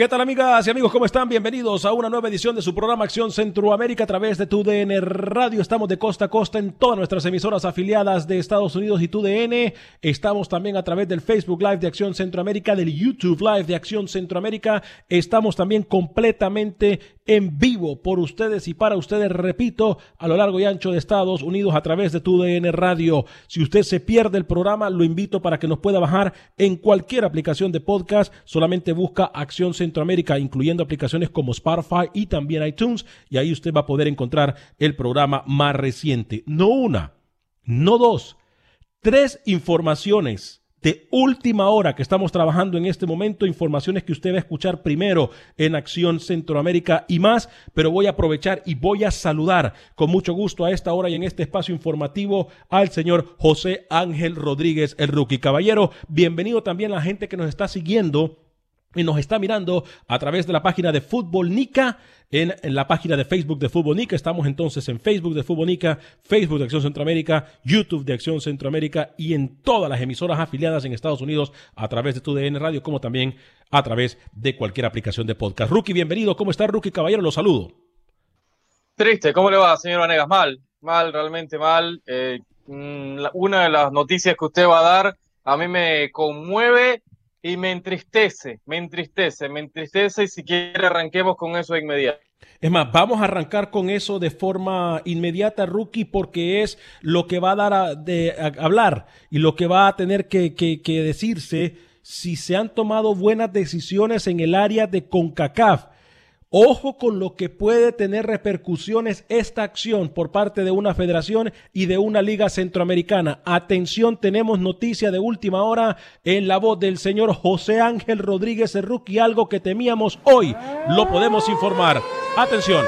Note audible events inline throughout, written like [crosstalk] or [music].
¿Qué tal amigas y amigos? ¿Cómo están? Bienvenidos a una nueva edición de su programa Acción Centroamérica a través de TUDN Radio. Estamos de costa a costa en todas nuestras emisoras afiliadas de Estados Unidos y TUDN. Estamos también a través del Facebook Live de Acción Centroamérica, del YouTube Live de Acción Centroamérica. Estamos también completamente en vivo por ustedes y para ustedes, repito, a lo largo y ancho de Estados Unidos a través de TUDN Radio. Si usted se pierde el programa, lo invito para que nos pueda bajar en cualquier aplicación de podcast. Solamente busca Acción Centroamérica, incluyendo aplicaciones como Spotify y también iTunes, y ahí usted va a poder encontrar el programa más reciente. No una, no dos, tres informaciones de última hora que estamos trabajando en este momento, informaciones que usted va a escuchar primero en Acción Centroamérica y más, pero voy a aprovechar y voy a saludar con mucho gusto a esta hora y en este espacio informativo al señor José Ángel Rodríguez, el rookie. Caballero, bienvenido también a la gente que nos está siguiendo y nos está mirando a través de la página de Fútbol Nica, en, la página de Facebook de Fútbol Nica. Estamos entonces en Facebook de Fútbol Nica, Facebook de Acción Centroamérica, YouTube de Acción Centroamérica y en todas las emisoras afiliadas en Estados Unidos a través de tu DN Radio, como también a través de cualquier aplicación de podcast. Rookie, bienvenido. ¿Cómo está, Rookie Caballero? Lo saludo. Triste, ¿cómo le va, señor Vanegas? Mal, mal, realmente mal. Eh, una de las noticias que usted va a dar a mí me conmueve y me entristece, me entristece, me entristece y si quiere arranquemos con eso de inmediato. Es más, vamos a arrancar con eso de forma inmediata, Rookie, porque es lo que va a dar a, hablar y lo que va a tener que, que, que decirse si se han tomado buenas decisiones en el área de CONCACAF. Ojo con lo que puede tener repercusiones esta acción por parte de una federación y de una liga centroamericana. Atención, tenemos noticia de última hora en la voz del señor José Ángel Rodríguez Cerruqui, algo que temíamos hoy. Lo podemos informar. Atención.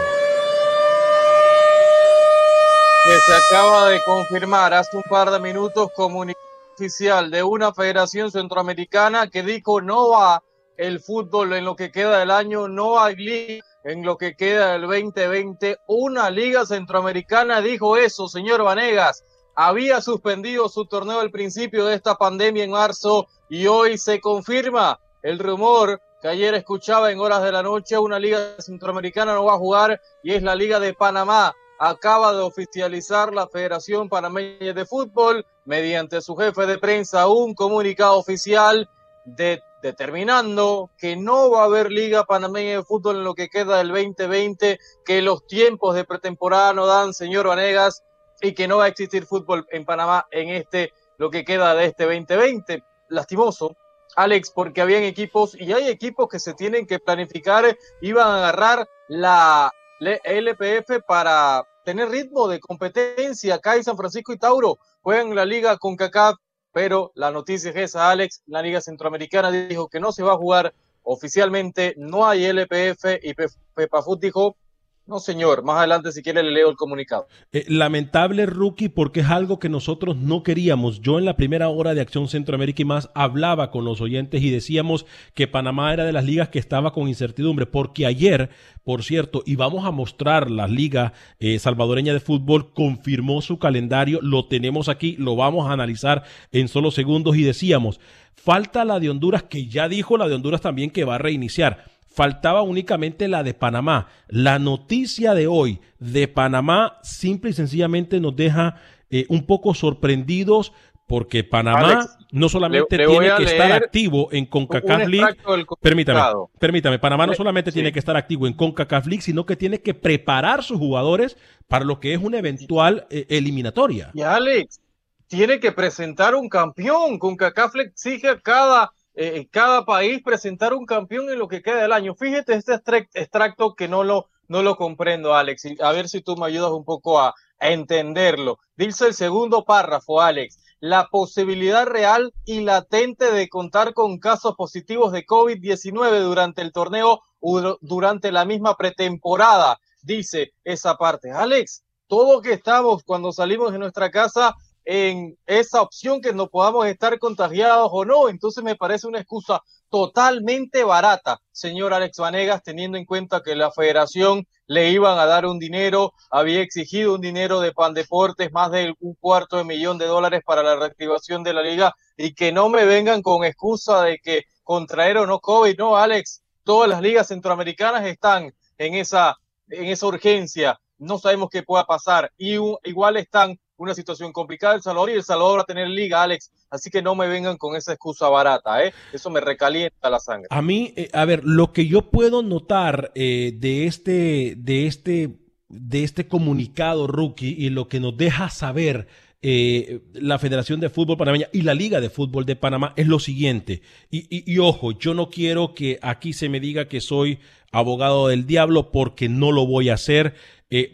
Se acaba de confirmar hace un par de minutos comunicación oficial de una federación centroamericana que dijo no va el fútbol en lo que queda del año, no hay liga en lo que queda del 2020. Una liga centroamericana dijo eso, señor Vanegas. Había suspendido su torneo al principio de esta pandemia en marzo y hoy se confirma el rumor que ayer escuchaba en horas de la noche. Una liga centroamericana no va a jugar y es la Liga de Panamá. Acaba de oficializar la Federación Panameña de Fútbol mediante su jefe de prensa un comunicado oficial de determinando que no va a haber Liga Panameña de Fútbol en lo que queda del 2020, que los tiempos de pretemporada no dan, señor Vanegas, y que no va a existir fútbol en Panamá en este, lo que queda de este 2020. Lastimoso, Alex, porque habían equipos y hay equipos que se tienen que planificar, iban a agarrar la LPF para tener ritmo de competencia. Acá en San Francisco y Tauro juegan la liga con CACAF pero la noticia es esa, Alex, la Liga Centroamericana dijo que no se va a jugar oficialmente, no hay LPF y Pepafut dijo No, señor. Más adelante, si quiere, le leo el comunicado. Eh, lamentable rookie porque es algo que nosotros no queríamos. Yo en la primera hora de Acción Centroamérica y más hablaba con los oyentes y decíamos que Panamá era de las ligas que estaba con incertidumbre porque ayer, por cierto, y vamos a mostrar la liga eh, salvadoreña de fútbol, confirmó su calendario, lo tenemos aquí, lo vamos a analizar en solo segundos y decíamos, falta la de Honduras que ya dijo la de Honduras también que va a reiniciar faltaba únicamente la de Panamá. La noticia de hoy de Panamá simple y sencillamente nos deja eh, un poco sorprendidos porque Panamá no solamente tiene que estar activo en CONCACAF League, permítame, permítame, Panamá no solamente tiene que estar activo en CONCACAF League, sino que tiene que preparar sus jugadores para lo que es una eventual eh, eliminatoria. Y Alex, tiene que presentar un campeón, CONCACAF League exige cada eh, cada país presentar un campeón en lo que queda del año. Fíjate este extracto que no lo, no lo comprendo, Alex. A ver si tú me ayudas un poco a, entenderlo. Dice el segundo párrafo, Alex. La posibilidad real y latente de contar con casos positivos de COVID-19 durante el torneo o durante la misma pretemporada, dice esa parte. Alex, todo que estamos cuando salimos de nuestra casa en esa opción que no podamos estar contagiados o no. Entonces me parece una excusa totalmente barata, señor Alex Vanegas, teniendo en cuenta que la federación le iban a dar un dinero, había exigido un dinero de Pan Deportes, más de un cuarto de millón de dólares para la reactivación de la liga, y que no me vengan con excusa de que contraer o no COVID, no, Alex, todas las ligas centroamericanas están en esa, en esa urgencia, no sabemos qué pueda pasar, y igual están una situación complicada El Salvador y El Salvador va a tener liga, Alex. Así que no me vengan con esa excusa barata, ¿eh? Eso me recalienta la sangre. A mí, eh, a ver, lo que yo puedo notar eh, de este, de este, de este comunicado rookie y lo que nos deja saber eh, la Federación de Fútbol Panameña y la Liga de Fútbol de Panamá es lo siguiente. Y, ojo, yo no quiero que aquí se me diga que soy abogado del diablo porque no lo voy a hacer,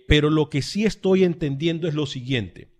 pero lo que sí estoy entendiendo es lo siguiente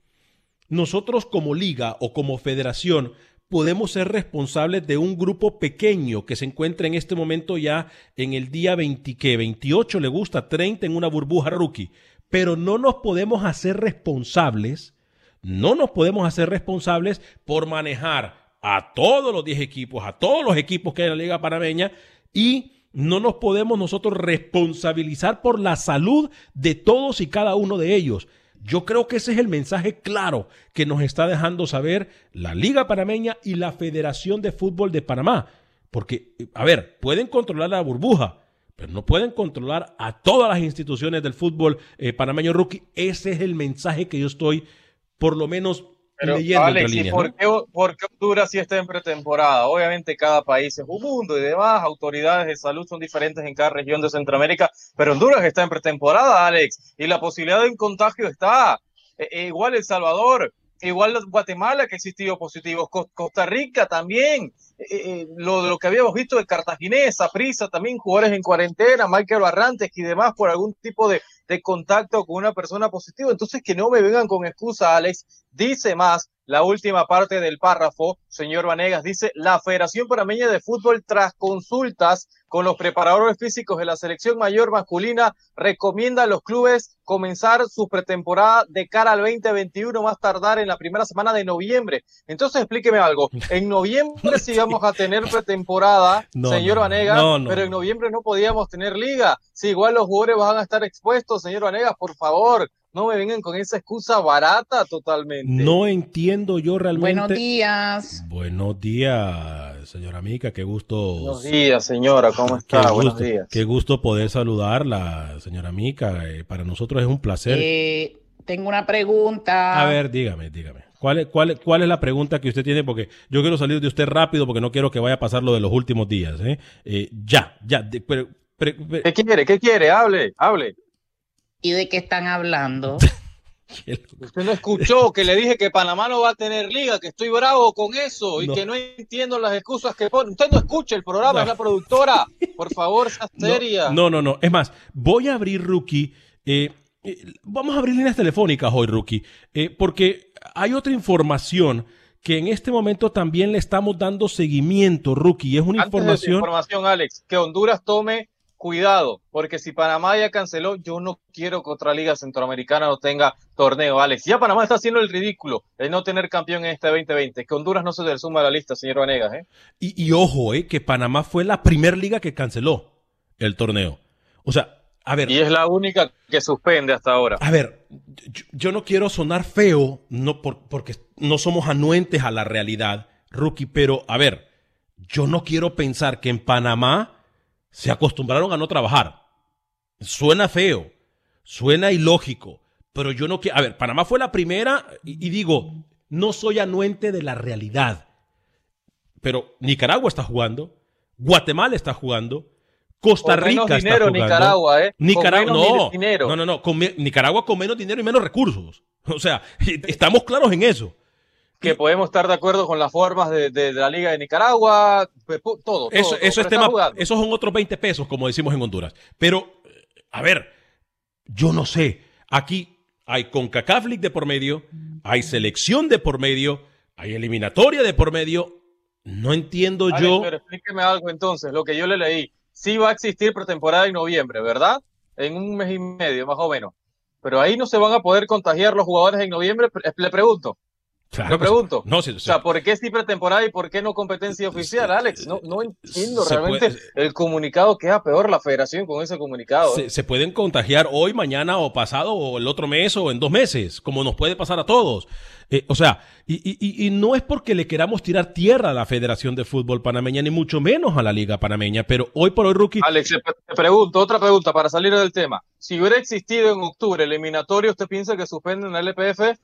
nosotros como liga o como federación podemos ser responsables de un grupo pequeño que se encuentra en este momento ya en el día 20, que 28 le gusta, 30 en una burbuja rookie, pero no nos podemos hacer responsables, no nos podemos hacer responsables por manejar a todos los 10 equipos, a todos los equipos que hay en la Liga Panameña y no nos podemos nosotros responsabilizar por la salud de todos y cada uno de ellos. Yo creo que ese es el mensaje claro que nos está dejando saber la Liga Panameña y la Federación de Fútbol de Panamá. Porque, a ver, pueden controlar la burbuja, pero no pueden controlar a todas las instituciones del fútbol eh, panameño rookie. Ese es el mensaje que yo estoy, por lo menos, pero, Alex, ¿y por, qué, Honduras sí está en pretemporada? Obviamente cada país es un mundo y demás, autoridades de salud son diferentes en cada región de Centroamérica, pero Honduras está en pretemporada, Alex, y la posibilidad de un contagio está. E, e igual El Salvador, igual Guatemala que existió positivos, Costa Rica también, eh, eh, lo, lo que habíamos visto de Cartaginesa, Prisa, también jugadores en cuarentena, Michael Barrantes y demás por algún tipo de, de contacto con una persona positiva. Entonces, que no me vengan con excusa, Alex. Dice más la última parte del párrafo, señor Vanegas, dice, la Federación Panameña de Fútbol, tras consultas con los preparadores físicos de la selección mayor masculina, recomienda a los clubes comenzar su pretemporada de cara al 2021, más tardar en la primera semana de noviembre. Entonces, explíqueme algo. En noviembre vamos [laughs] a tener pretemporada, [laughs] señor Vanegas, pero en noviembre no podíamos tener liga. Si igual los jugadores van a estar expuestos, señor Vanegas, por favor, no me vengan con esa excusa barata totalmente. No entiendo yo realmente. Buenos días. Buenos días, señora Mica, qué gusto. Buenos días, señora, ¿cómo está? Buenos días. Qué gusto poder saludarla, señora Mica. Eh, para nosotros es un placer. Eh, tengo una pregunta. A ver, dígame, dígame. ¿Cuál es, cuál, ¿Cuál es la pregunta que usted tiene? Porque yo quiero salir de usted rápido porque no quiero que vaya a pasar lo de los últimos días. ¿eh? eh ya, ya. ¿Qué quiere? ¿Qué quiere? Hable, hable. ¿Y de qué están hablando? [laughs] Usted no escuchó que le dije que Panamá no va a tener liga, que estoy bravo con eso y que no entiendo las excusas que pone. Usted no escucha el programa, es la productora. [laughs] Por favor, sea seria. No, no, no. Es más, voy a abrir Rookie. Eh, eh, vamos a abrir líneas telefónicas hoy, Rookie, eh, porque hay otra información que en este momento también le estamos dando seguimiento, Rookie. Es una información. información, Alex, que Honduras tome cuidado, porque si Panamá ya canceló, yo no quiero que otra liga centroamericana no tenga torneo, Alex. Ya Panamá está haciendo el ridículo de no tener campeón en este 2020, que Honduras no se le suma a la lista, señor Vanegas. ¿eh? Y, y ojo, eh, que Panamá fue la primera liga que canceló el torneo. O sea, a ver. Y es la única que suspende hasta ahora. A ver, yo, yo no quiero sonar feo, no por, porque no somos anuentes a la realidad, rookie, pero a ver, yo no quiero pensar que en Panamá se acostumbraron a no trabajar. Suena feo, suena ilógico, pero yo no quiero... A ver, Panamá fue la primera y, y, digo, no soy anuente de la realidad, pero Nicaragua está jugando, Guatemala está jugando, Costa con Rica menos dinero, jugando. Nicaragua, ¿eh? Nicaragua, con menos no, dinero. no, no, no, con, Nicaragua con menos dinero y menos recursos. [laughs] O sea, [laughs] estamos claros en eso que podemos estar de acuerdo con las formas de, de, de la Liga de Nicaragua, todo. todo eso, todo, eso es tema, esos son otros 20 pesos, como decimos en Honduras. Pero, a ver, yo no sé. Aquí hay CONCACAF League de por medio, hay selección de por medio, hay eliminatoria de por medio. No entiendo Alex, yo. Pero explíqueme algo entonces, lo que yo le leí. Sí va a existir pretemporada en noviembre, ¿verdad? En un mes y medio, más o menos. Pero ahí no se van a poder contagiar los jugadores en noviembre, le pregunto. Claro, Me pregunto. No, sí, o sea, ¿por qué sí pretemporada y por qué no competencia oficial, Alex? No, no entiendo se realmente puede- el comunicado. Queda peor la federación con ese comunicado. ¿eh? se, pueden contagiar hoy, mañana o pasado o el otro mes o en dos meses, como nos puede pasar a todos. Eh, o sea, y, y- y- no es porque le queramos tirar tierra a la Federación de Fútbol Panameña, ni mucho menos a la Liga Panameña, pero hoy por hoy, Rookie, Alex, te pregunto, otra pregunta para salir del tema. Si hubiera existido en octubre eliminatorio, ¿usted piensa que suspenden el LPF?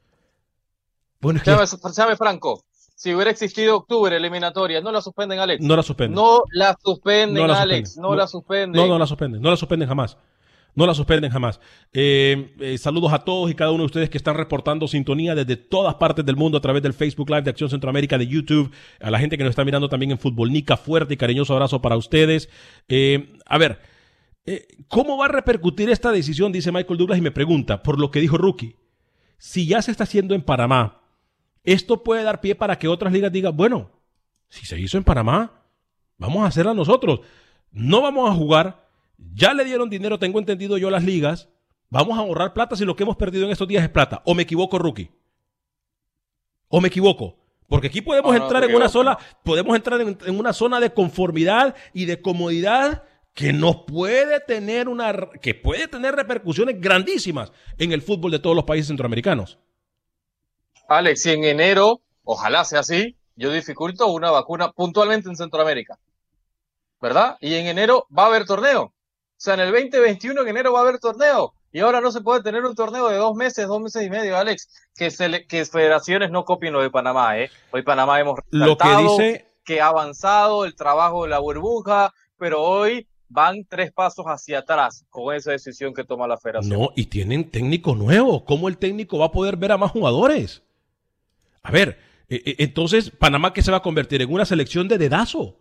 Bueno, Séame, séame franco. Si hubiera existido octubre eliminatoria, ¿no la suspenden, Alex? no la suspenden. No la suspenden, No la Alex. No, No- la suspenden. No, no la suspenden, no la suspenden jamás. No la suspenden jamás. Eh, eh, saludos a todos y cada uno de ustedes que están reportando sintonía desde todas partes del mundo a través del Facebook Live de Acción Centroamérica, de YouTube, a la gente que nos está mirando también en Fútbol Nica, fuerte y cariñoso abrazo para ustedes. Eh, a ver, ¿cómo va a repercutir esta decisión? Dice Michael Douglas y me pregunta, por lo que dijo Rookie, si ya se está haciendo en Panamá, esto puede dar pie para que otras ligas digan, bueno, si se hizo en Panamá, vamos a hacerla nosotros. No vamos a jugar, ya le dieron dinero, tengo entendido yo a las ligas, vamos a ahorrar plata si lo que hemos perdido en estos días es plata. ¿O me equivoco, Rookie? ¿O me equivoco? Porque aquí podemos No, no entrar en una sola, podemos entrar en, en una zona de conformidad y de comodidad que nos puede tener una, que puede tener repercusiones grandísimas en el fútbol de todos los países centroamericanos. Alex, si en enero, ojalá sea así, yo dificulto una vacuna puntualmente en Centroamérica. ¿Verdad? Y en enero va a haber torneo. O sea, en el 2021 en enero va a haber torneo. Y ahora no se puede tener un torneo de dos meses, dos meses y medio, Alex. Que, se le- que federaciones no copien lo de Panamá, ¿eh? Hoy Panamá hemos Lo que dice, que ha avanzado el trabajo de la burbuja, pero hoy van tres pasos hacia atrás con esa decisión que toma la federación. No, y tienen técnico nuevo. ¿Cómo el técnico va a poder ver a más jugadores? A ver, eh, eh, entonces, ¿Panamá qué se va a convertir? En una selección de dedazo.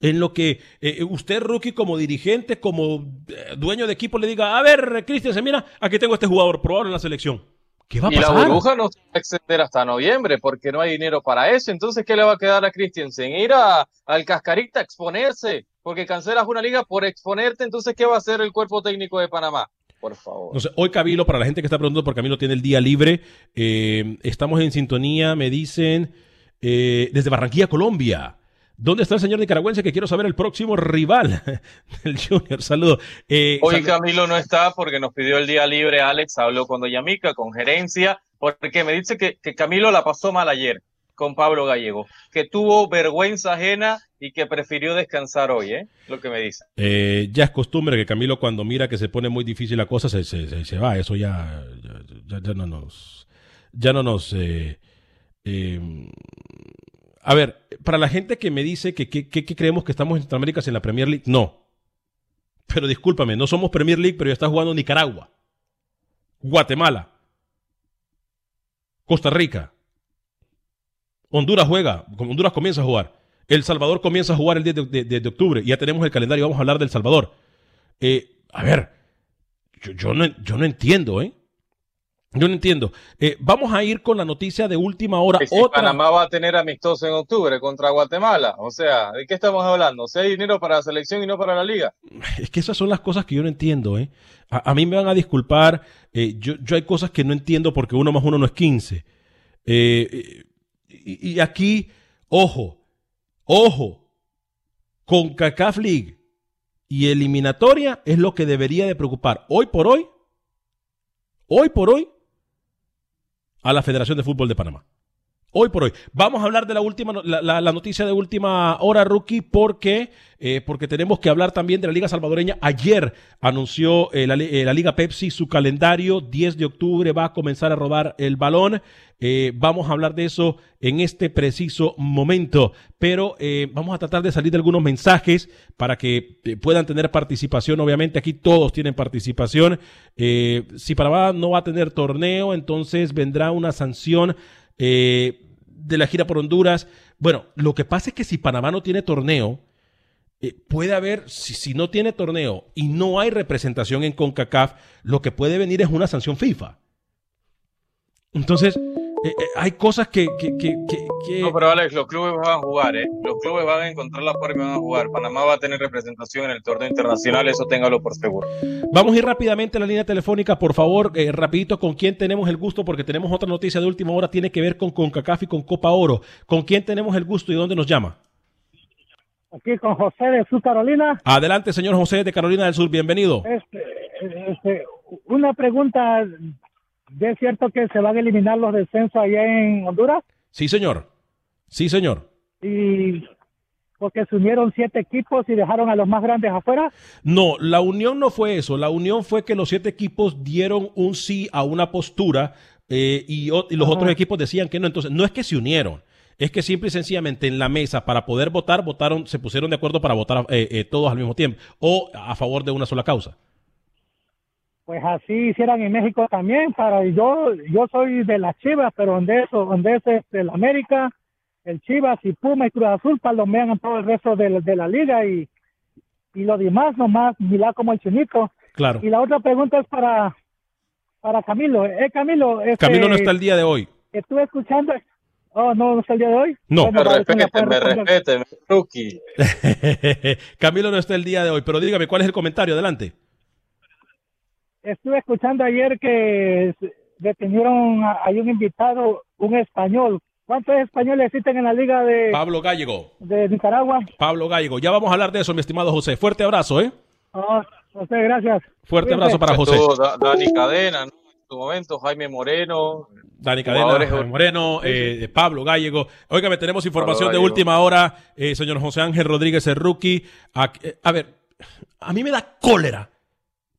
En lo que eh, usted, rookie, como dirigente, como eh, dueño de equipo, le diga, a ver, Cristian, mira, aquí tengo este jugador probable en la selección. ¿Qué va a Y la burbuja no se va a extender hasta noviembre porque no hay dinero para eso. Entonces, ¿qué le va a quedar a Christensen? Ir a, al cascarita a exponerse porque cancelas una liga por exponerte. Entonces, ¿qué va a hacer el cuerpo técnico de Panamá? Por favor. No sé, hoy Camilo, para la gente que está preguntando por Camilo, tiene el día libre. Eh, estamos en sintonía, me dicen, eh, desde Barranquilla, Colombia. ¿Dónde está el señor nicaragüense que quiero saber el próximo rival [laughs] del Junior? Saludos. Eh, Hoy sal- Camilo no está porque nos pidió el día libre. Alex habló con Doña Mica, con gerencia, porque me dice que, que Camilo la pasó mal ayer con Pablo Gallego, que tuvo vergüenza ajena y que prefirió descansar hoy, ¿eh? Lo que me dice. eh, ya es costumbre que Camilo cuando mira que se pone muy difícil la cosa se, se- se- va. Eso ya, ya, ya- no nos... Ya no nos... eh, eh, a ver, para la gente que me dice que, que- que- que creemos que estamos en Centroamérica en la Premier League, no. Pero discúlpame, no somos Premier League, pero ya está jugando Nicaragua, Guatemala, Costa Rica, Honduras juega, Honduras comienza a jugar, El Salvador comienza a jugar el 10 de, de- de- de octubre, ya tenemos el calendario, vamos a hablar del Salvador. Eh, a ver, yo, yo no, yo no entiendo, ¿eh? Yo no entiendo. Eh, vamos a ir con la noticia de última hora. Si Otra- Panamá va a tener amistoso en octubre contra Guatemala. O sea, ¿de qué estamos hablando? Si hay dinero para la selección y no para la liga. Es que esas son las cosas que yo no entiendo, ¿eh? A, a mí me van a disculpar, eh, yo, yo hay cosas que no entiendo porque uno más uno no es 15. Y, y aquí, ojo, ojo, con CACAF League y eliminatoria es lo que debería de preocupar hoy por hoy, hoy por hoy, a la Federación de Fútbol de Panamá. Hoy por hoy. Vamos a hablar de la última, la, noticia de última hora, rookie, porque, eh, porque tenemos que hablar también de la Liga Salvadoreña. Ayer anunció eh, la, eh, la Liga Pepsi su calendario. 10 de octubre va a comenzar a rodar el balón. Eh, vamos a hablar de eso en este preciso momento. Pero vamos a tratar de salir de algunos mensajes para que puedan tener participación. Obviamente aquí todos tienen participación. Si Panamá no va a tener torneo, entonces vendrá una sanción eh, de la gira por Honduras. Bueno, lo que pasa es que si Panamá no tiene torneo, eh, puede haber, si, si no tiene torneo y no hay representación en CONCACAF, lo que puede venir es una sanción FIFA. Entonces, eh, eh, hay cosas que... que, que, que- que- No, pero Alex, los clubes van a jugar, ¿eh? Los clubes van a encontrar la forma y van a jugar. Panamá va a tener representación en el torneo internacional, eso téngalo por seguro. Vamos a ir rápidamente a la línea telefónica, por favor, eh, rapidito, con quién tenemos el gusto, porque tenemos otra noticia de última hora, tiene que ver con CONCACAF y con Copa Oro. ¿Con quién tenemos el gusto y dónde nos llama? Aquí con José de Sur Carolina. Adelante, señor José de Carolina del Sur, bienvenido. Este, este, una pregunta, ¿es cierto que se van a eliminar los descensos allá en Honduras? Sí, señor. Sí, señor. Y porque se unieron siete equipos y dejaron a los más grandes afuera. No, la unión no fue eso. La unión fue que los siete equipos dieron un sí a una postura eh, y, los Ajá. otros equipos decían que no. Entonces, no es que se unieron. Es que simple y sencillamente en la mesa para poder votar, votaron, se pusieron de acuerdo para votar eh, eh, todos al mismo tiempo o a favor de una sola causa. Pues así hicieran en México también. Para yo, yo soy de las Chivas, pero donde eso, donde es este, el América, el Chivas y Puma y Cruz Azul palomean a todo el resto de, la- de la liga y, y lo demás nomás mirar como el chinito. Claro. Y la otra pregunta es para para Camilo. Eh, Camilo, este, Camilo no está el día de hoy. estuve escuchando. Oh, no, no está el día de hoy. No. Bueno, Me vale, se me respete, puede me responder. respete, mi rookie. Camilo no está el día de hoy, pero dígame, ¿cuál es el comentario? Adelante. Estuve escuchando ayer que detuvieron a, un invitado, un español. ¿Cuántos españoles existen en la liga de, Pablo Gallego. de Nicaragua? Pablo Gallego. Ya vamos a hablar de eso, mi estimado José. Fuerte abrazo, ¿eh? Oh, José, gracias. Fuerte Cuídense. abrazo para José. Da- Dani Cadena, ¿no? En su momento, Jaime Moreno. Dani Cadena, Jaime Moreno, eh, Pablo Gallego. Óigame, tenemos información de última hora, eh, señor José Ángel Rodríguez, el rookie. A, eh, a ver, a mí me da cólera,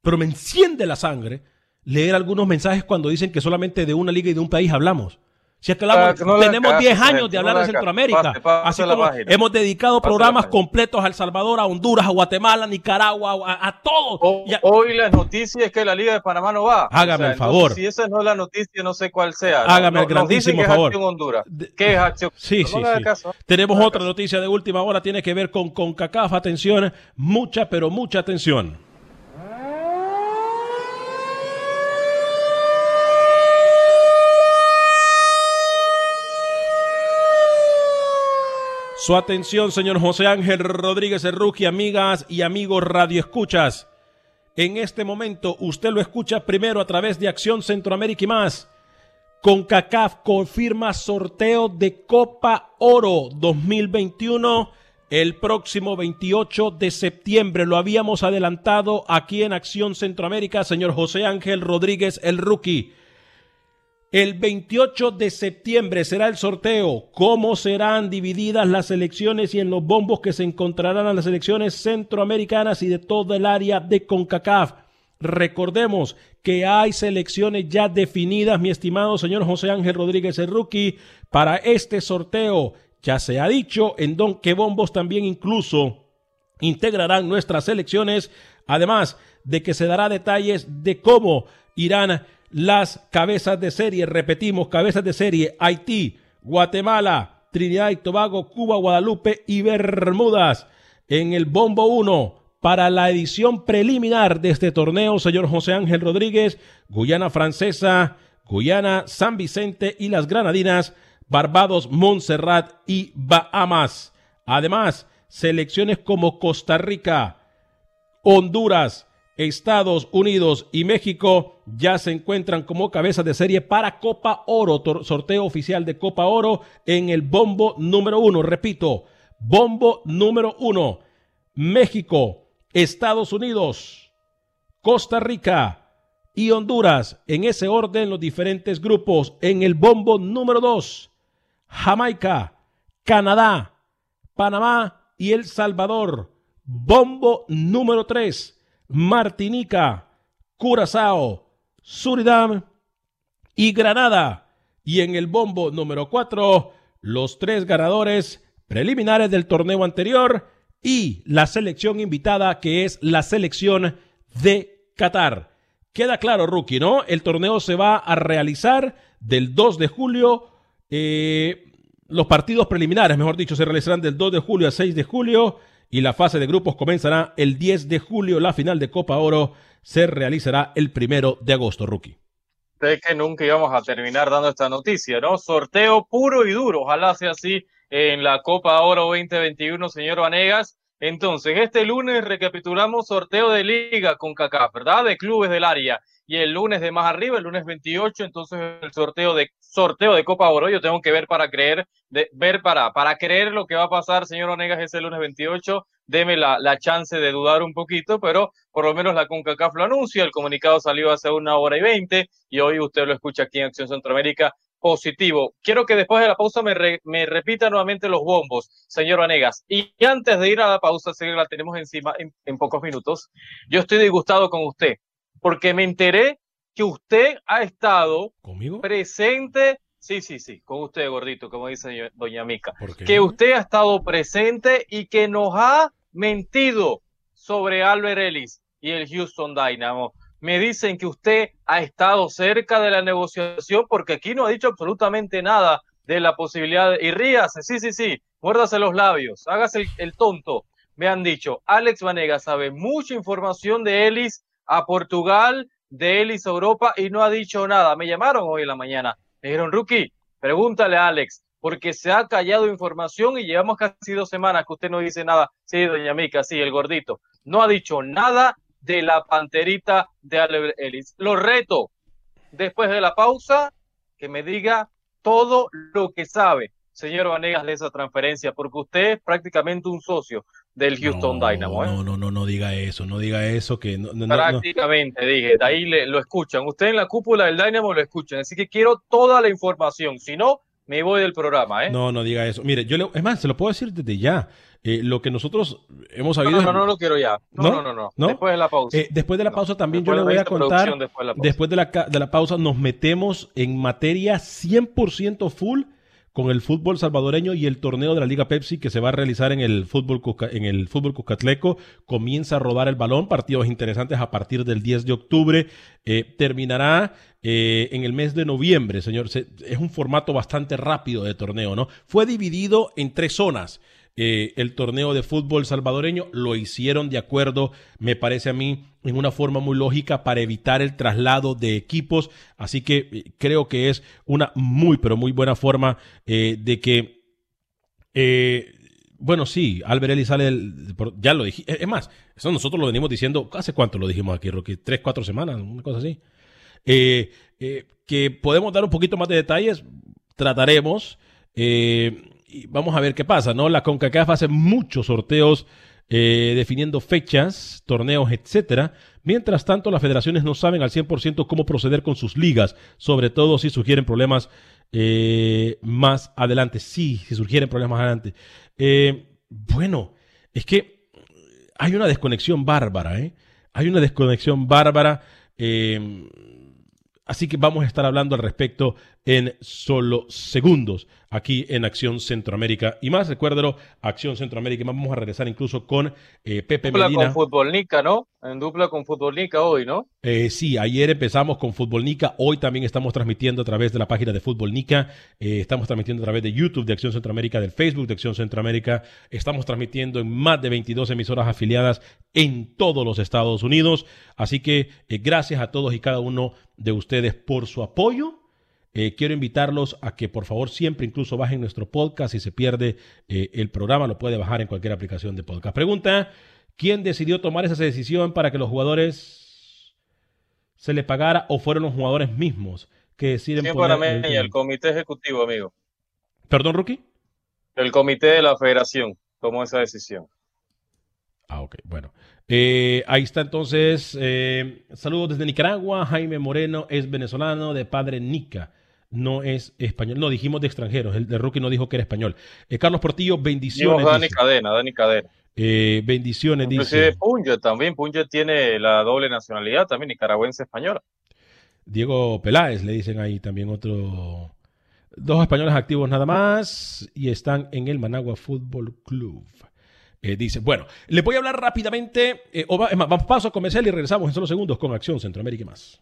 pero me enciende la sangre leer algunos mensajes cuando dicen que solamente de una liga y de un país hablamos. Si es que hablamos- no tenemos hagas 10 caso, años de no hablar le de. Centroamérica. Pase, pase así como hemos dedicado Pase programas completos a El Salvador, a Honduras, a Guatemala, a Nicaragua, a, a todos. O- Y a- Hoy la noticia es que la Liga de Panamá no va. Hágame el favor. Si esa no es la noticia, no sé cuál sea. Hágame el No- grandísimo que es favor. Acción Honduras. De- ¿Qué es acción? Sí, No sí, sí. caso. Tenemos No otra caso. noticia de última hora, tiene que ver con CONCACAF. Atención, mucha, pero mucha atención. Su atención, señor José Ángel Rodríguez Errugi, amigas y amigos radioescuchas. En este momento, usted lo escucha primero a través de Acción Centroamérica y más. CONCACAF confirma sorteo de Copa Oro 2021 el próximo 28 de septiembre. Lo habíamos adelantado aquí en Acción Centroamérica, señor José Ángel Rodríguez, el rookie. El 28 de septiembre será el sorteo. ¿Cómo serán divididas las elecciones y en los bombos que se encontrarán a las elecciones centroamericanas y de todo el área de CONCACAF? Recordemos que hay selecciones ya definidas, mi estimado señor José Ángel Rodríguez el para este sorteo. Ya se ha dicho en don que bombos también incluso integrarán nuestras selecciones, además de que se dará detalles de cómo irán las cabezas de serie, repetimos, cabezas de serie, Haití, Guatemala, Trinidad y Tobago, Cuba, Guadalupe y Bermudas. En el Bombo 1, para la edición preliminar de este torneo, señor José Ángel Rodríguez, Guyana Francesa, Guyana, San Vicente y las Granadinas, Barbados, Montserrat y Bahamas. Además, selecciones como Costa Rica, Honduras, Estados Unidos y México ya se encuentran como cabeza de serie para Copa Oro, sorteo oficial de Copa Oro en el bombo número uno. Repito, bombo número uno. México, Estados Unidos, Costa Rica y Honduras. En ese orden los diferentes grupos. En el bombo número dos, Jamaica, Canadá, Panamá y El Salvador. Bombo número tres. Martinica, Curazao, Surinam y Granada. Y en el bombo número 4, los tres ganadores preliminares del torneo anterior y la selección invitada que es la selección de Qatar. Queda claro, rookie, ¿no? El torneo se va a realizar del 2 de julio. Eh, los partidos preliminares, mejor dicho, se realizarán del 2 de julio al 6 de julio y la fase de grupos comenzará el 10 de julio. La final de Copa Oro se realizará el primero de agosto, rookie. Sé que nunca íbamos a terminar dando esta noticia, ¿no? Sorteo puro y duro. Ojalá sea así en la Copa Oro 2021, señor Vanegas. Entonces, este lunes recapitulamos sorteo de liga con CACAF, ¿verdad? De clubes del área. Y el lunes de más arriba, el lunes 28, entonces el sorteo de sorteo de Copa Oro. Yo tengo que ver para creer, de, ver para, para creer lo que va a pasar, señor Onegas, ese lunes 28. Deme la, la chance de dudar un poquito, pero por lo menos la CONCACAF lo anuncia. El comunicado salió hace una hora y veinte y hoy usted lo escucha aquí en Acción Centroamérica positivo. Quiero que después de la pausa me, me repita nuevamente los bombos, señor Vanegas. Y antes de ir a la pausa, que la tenemos encima en, pocos minutos, yo estoy disgustado con usted, porque me enteré que usted ha estado presente. Sí, sí, sí, con usted, gordito, como dice doña Mica. Que usted ha estado presente y que nos ha mentido sobre Albert Ellis y el Houston Dynamo me dicen que usted ha estado cerca de la negociación porque aquí no ha dicho absolutamente nada de la posibilidad. De... Y ríase, sí, sí, sí, muérdase los labios, hágase el, tonto. Me han dicho, Alex Vanega sabe mucha información de Ellis a Portugal, de Ellis a Europa y no ha dicho nada. Me llamaron hoy en la mañana. Me dijeron, Rookie, pregúntale a Alex, porque se ha callado información y llevamos casi dos semanas que usted no dice nada. Sí, doña Mica, sí, el gordito. No ha dicho nada de la panterita de Albert Ellis. Lo reto, después de la pausa, que me diga todo lo que sabe, señor Vanegas, de esa transferencia, porque usted es prácticamente un socio del Houston Dynamo. ¿eh? No, no, no, no diga eso, no diga eso, que no, prácticamente, dije, de ahí le, lo escuchan. Usted en la cúpula del Dynamo lo escuchan, así que quiero toda la información, si no, me voy del programa, ¿eh? No, no diga eso. Mire, yo le, es más, se lo puedo decir desde ya. Eh, lo que nosotros hemos sabido. No, no, no, no lo quiero ya. No, no, no. no, Después de la pausa. Eh, después de la pausa también yo le voy a contar. Después de la, de la pausa nos metemos en materia 100% full con el fútbol salvadoreño y el torneo de la Liga Pepsi que se va a realizar en el fútbol, en el fútbol. Comienza a rodar el balón, partidos interesantes a partir del 10 de octubre. Eh, terminará eh, en el mes de noviembre, señor. es un formato bastante rápido de torneo, ¿no? Fue dividido en tres zonas. Eh, el torneo de fútbol salvadoreño. Lo hicieron de acuerdo, me parece a mí, en una forma muy lógica para evitar el traslado de equipos. Así que eh, creo que es una muy, pero muy buena forma eh, de que... bueno, sí, Alberelli sale, ya lo dije, es más, eso nosotros lo venimos diciendo, ¿hace cuánto lo dijimos aquí? ¿Tres, cuatro semanas? Una cosa así. que podemos dar un poquito más de detalles, trataremos vamos a ver qué pasa, ¿no? La CONCACAF hace muchos sorteos eh, definiendo fechas, torneos, etcétera. Mientras tanto, las federaciones no saben al 100% cómo proceder con sus ligas, sobre todo si surgieren problemas eh, más adelante. Sí, si surgieren problemas más adelante. Eh, bueno, es que hay una desconexión bárbara, ¿eh? Hay una desconexión bárbara. Así que vamos a estar hablando al respecto en solo segundos aquí en Acción Centroamérica y más. Recuérdalo, Acción Centroamérica y más. Vamos a regresar incluso con eh, Pepe dupla Medina. con Futbolnica, ¿no? En dupla con Futbolnica hoy, ¿no? Eh, sí, ayer empezamos con Fútbol Nica, hoy también estamos transmitiendo a través de la página de Fútbol Nica, eh, estamos transmitiendo a través de YouTube de Acción Centroamérica, del Facebook de Acción Centroamérica, estamos transmitiendo en más de 22 emisoras afiliadas en todos los Estados Unidos, así que eh, gracias a todos y cada uno de ustedes por su apoyo. Eh, quiero invitarlos a que por favor siempre incluso bajen nuestro podcast si se pierde eh, el programa, lo puede bajar en cualquier aplicación de podcast. Pregunta, ¿quién decidió tomar esa decisión para que los jugadores se le pagara o fueron los jugadores mismos que deciden ¿Quién poner para el mí? El comité ejecutivo, amigo. ¿Perdón, Rookie? El comité de la federación tomó esa decisión. Ah, ok, bueno. Eh, ahí está entonces. eh, saludos desde Nicaragua. Jaime Moreno es venezolano de padre Nica. No es español. No, dijimos de extranjeros. El de Rookie no dijo que era español. Eh, Carlos Portillo, bendiciones. Dijimos Dani dice. Cadena, Dani Cadena. Eh, bendiciones, Inclusive dice. Punja también. Punja tiene la doble nacionalidad también, nicaragüense española. Diego Peláez, le dicen ahí también otro. Dos españoles activos nada más y están en el Managua Fútbol Club. Eh, dice, bueno, le voy a hablar rápidamente, eh, o va- es más, vamos paso a comercial y regresamos en solo segundos con Acción Centroamérica y más.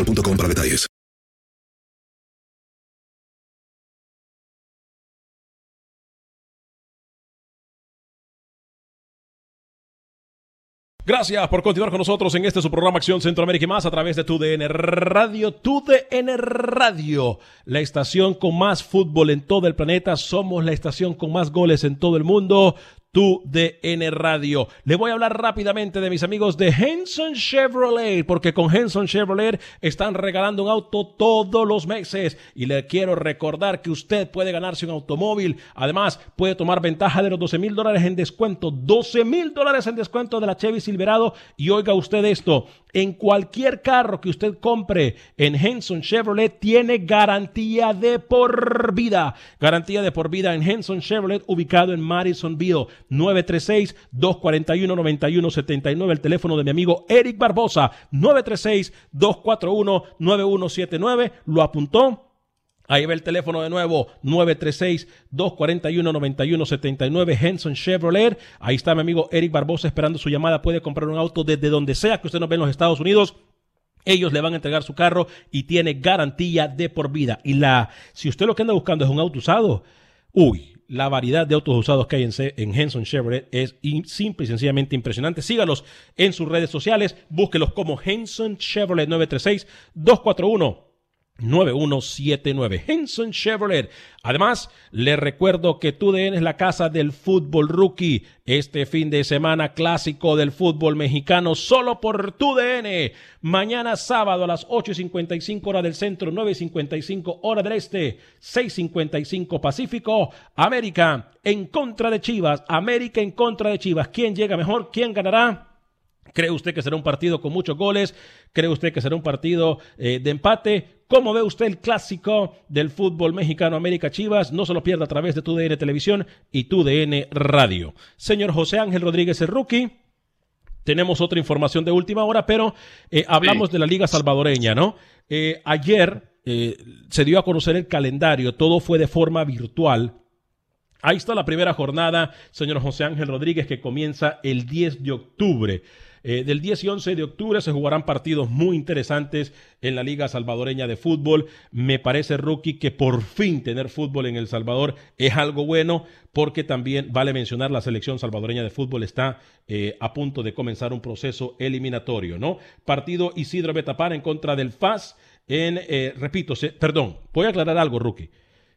para detalles. Gracias por continuar con nosotros en este su programa Acción Centroamérica y más a través de tu DN Radio. Tu DN Radio, la estación con más fútbol en todo el planeta. Somos la estación con más goles en todo el mundo. Tu DN Radio. Le voy a hablar rápidamente de mis amigos de Henson Chevrolet, porque con Henson Chevrolet están regalando un auto todos los meses. Y le quiero recordar que usted puede ganarse un automóvil. Además, puede tomar ventaja de los 12 mil dólares en descuento. 12 mil dólares en descuento de la Chevy Silverado. Y oiga usted esto. En cualquier carro que usted compre en Henson Chevrolet tiene garantía de por vida. Garantía de por vida en Henson Chevrolet ubicado en Madisonville. 936-241-9179. El teléfono de mi amigo Eric Barbosa. 936-241-9179. ¿Lo apuntó? Ahí ve el teléfono de nuevo, 936-241-9179, Henson Chevrolet. Ahí está mi amigo Eric Barbosa esperando su llamada. Puede comprar un auto desde donde sea que usted nos ve en los Estados Unidos. Ellos le van a entregar su carro y tiene garantía de por vida. Y la, si usted lo que anda buscando es un auto usado, uy, la variedad de autos usados que hay en, en Henson Chevrolet es simple y sencillamente impresionante. Sígalos en sus redes sociales, búsquelos como Henson Chevrolet 936 241 9179 Henson Chevrolet. Además, les recuerdo que TUDN es la casa del fútbol rookie. Este fin de semana clásico del fútbol mexicano solo por TUDN. Mañana sábado a las 8.55 hora del centro, 9.55 hora del este, 6.55 Pacífico. América en contra de Chivas. América en contra de Chivas. ¿Quién llega mejor? ¿Quién ganará? ¿Cree usted que será un partido con muchos goles? ¿Cree usted que será un partido eh, de empate? ¿Cómo ve usted el clásico del fútbol mexicano América Chivas? No se lo pierda a través de tu DN Televisión y tu DN Radio. Señor José Ángel Rodríguez, el rookie. Tenemos otra información de última hora, pero eh, hablamos de la Liga Salvadoreña, ¿no? Eh, ayer se dio a conocer el calendario, todo fue de forma virtual. Ahí está la primera jornada, señor José Ángel Rodríguez, que comienza el 10 de octubre. Eh, del 10 y 11 de octubre se jugarán partidos muy interesantes en la Liga Salvadoreña de Fútbol. Me parece, Rookie, que por fin tener fútbol en El Salvador es algo bueno, porque también vale mencionar la selección salvadoreña de fútbol está eh, a punto de comenzar un proceso eliminatorio, ¿no? Partido Isidro Betapar en contra del FAS. En, eh, repito, se- perdón, voy a aclarar algo, Rookie.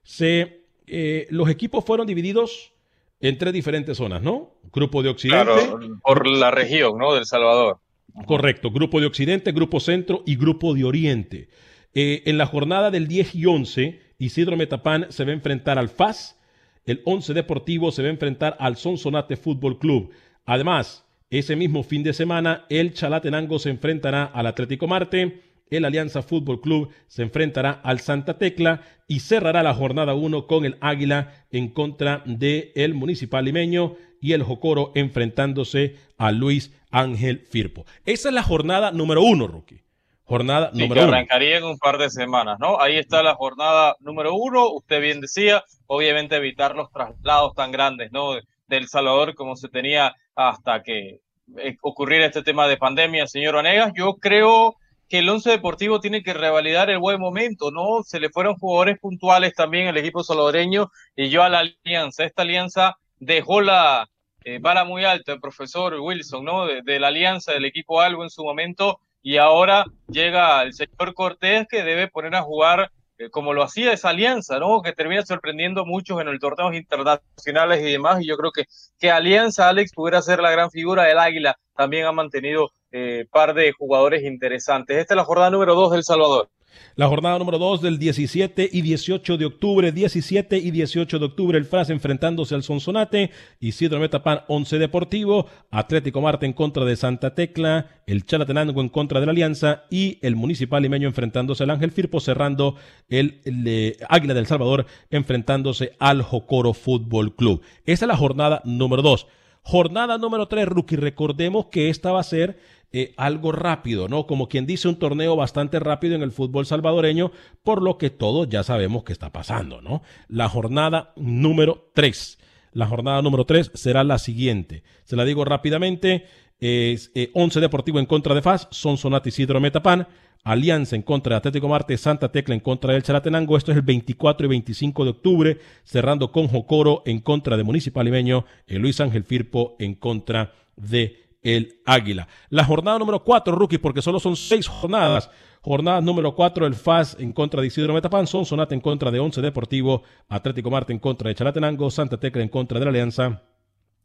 Se, eh, los equipos fueron divididos en tres diferentes zonas, ¿no? Grupo de Occidente. Claro, por la región, ¿no? Del Salvador. Correcto, grupo de Occidente, grupo Centro y grupo de Oriente. Eh, en la jornada del 10 y 11, Isidro Metapán se va a enfrentar al FAS. El 11 Deportivo se va a enfrentar al Sonsonate Fútbol Club. Además, ese mismo fin de semana, el Chalatenango se enfrentará al Atlético Marte. El Alianza Fútbol Club se enfrentará al Santa Tecla y cerrará la jornada 1 con el Águila en contra del el Municipal Limeño y el Jocoro enfrentándose a Luis Ángel Firpo. Esa es la jornada número uno, Rookie. Jornada Sí, número que uno. arrancaría en un par de semanas, ¿no? Ahí está la jornada número uno. Usted bien decía, obviamente evitar los traslados tan grandes, ¿no? De, de El Salvador como se tenía hasta que eh, ocurriera este tema de pandemia, señor Vanegas. Yo creo que el Once Deportivo tiene que revalidar el buen momento, ¿no? Se le fueron jugadores puntuales también al equipo salvadoreño y yo a la alianza. Esta alianza dejó la eh, vara muy alta, el profesor Wilson, ¿no? De, la alianza del equipo Algo en su momento y ahora llega el señor Cortés que debe poner a jugar eh, como lo hacía esa alianza, ¿no? Que termina sorprendiendo a muchos en los torneos internacionales y demás. Y yo creo que, que Alianza, Alex, pudiera ser la gran figura del Águila. También ha mantenido eh, par de jugadores interesantes. Esta es la jornada número dos del Salvador. La jornada número 2 del 17 y 18 de octubre, 17 y 18 de octubre, el FRAS enfrentándose al Sonsonate, Isidro Metapán 11 Deportivo, Atlético Marte en contra de Santa Tecla, el Chalatenango en contra de la Alianza y el Municipal Limeño enfrentándose al Ángel Firpo, cerrando el, el, eh, Águila del Salvador enfrentándose al Jocoro Fútbol Club. Esa es la jornada número 2. Jornada número 3, Rookie. Recordemos que esta va a ser eh, algo rápido, ¿no? Como quien dice, un torneo bastante rápido en el fútbol salvadoreño, por lo que todos ya sabemos que está pasando, ¿no? La jornada número 3. La jornada número 3 será la siguiente. Se la digo rápidamente. Es eh, 11 Deportivo en contra de FAS, Sonsonate Isidro Metapán, Alianza en contra de Atlético Marte, Santa Tecla en contra del Chalatenango. Esto es el 24 y 25 de octubre, cerrando con Jocoro en contra de Municipal Limeño, eh, Luis Ángel Firpo en contra de el Águila. La jornada número 4, rookie, porque solo son seis jornadas. Jornada número 4, el FAS en contra de Isidro Metapán, Sonsonate en contra de Once Deportivo, Atlético Marte en contra de Chalatenango, Santa Tecla en contra de la Alianza,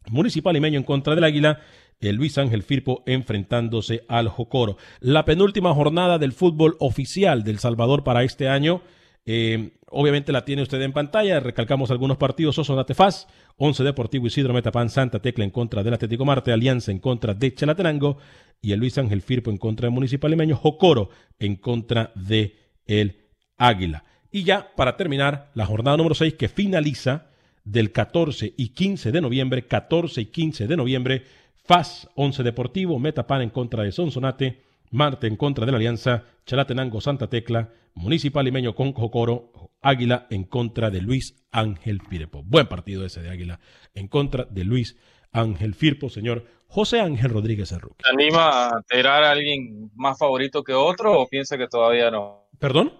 Municipal Limeño en contra del Águila, el Luis Ángel Firpo enfrentándose al Jocoro. La penúltima jornada del fútbol oficial del Salvador para este año. Eh, obviamente la tiene usted en pantalla. Recalcamos algunos partidos. Sonsonate FAS, 11 Deportivo Isidro Metapán, Santa Tecla en contra del Atlético Marte, Alianza en contra de Chalatenango y el Luis Ángel Firpo en contra del Municipal Limeño, Jocoro en contra de el Águila. Y ya para terminar, la jornada número 6 que finaliza del 14 y 15 de noviembre, 14 y 15 de noviembre, FAS 11 Deportivo, Metapan en contra de Sonsonate, Marte en contra de la Alianza, Chalatenango Santa Tecla, Municipal Limeño con Jocoro, Águila en contra de Luis Ángel Firpo. Buen partido ese de Águila en contra de Luis Ángel Firpo, señor José Ángel Rodríguez Arruque. ¿Se anima a tirar a alguien más favorito que otro o piensa que todavía no? ¿Perdón?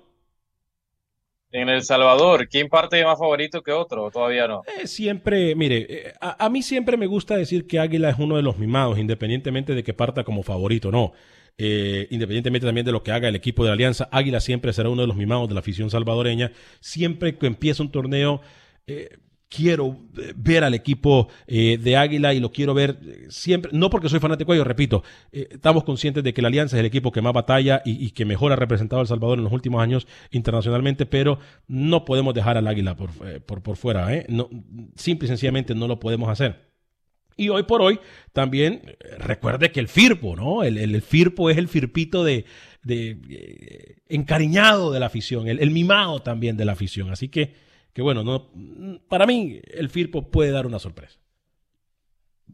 En El Salvador, ¿quién parte más favorito que otro o todavía no? Eh, siempre, mire, eh, a, a, mí siempre me gusta decir que Águila es uno de los mimados, independientemente de que parta como favorito o no. Eh, independientemente también de lo que haga el equipo de la Alianza, Águila siempre será uno de los mimados de la afición salvadoreña. Siempre que empieza un torneo, eh, quiero ver al equipo eh, de Águila y lo quiero ver siempre, no porque soy fanático, yo repito, eh, estamos conscientes de que la Alianza es el equipo que más batalla y, que mejor ha representado a El Salvador en los últimos años internacionalmente, pero no podemos dejar al Águila por, eh, por, fuera, ¿eh? no, simple y sencillamente no lo podemos hacer. Y hoy por hoy también eh, recuerde que el Firpo, ¿no? El, el, Firpo es el Firpito de, de eh, encariñado de la afición, el, el mimado también de la afición. Así que que bueno, no, para mí el Firpo puede dar una sorpresa.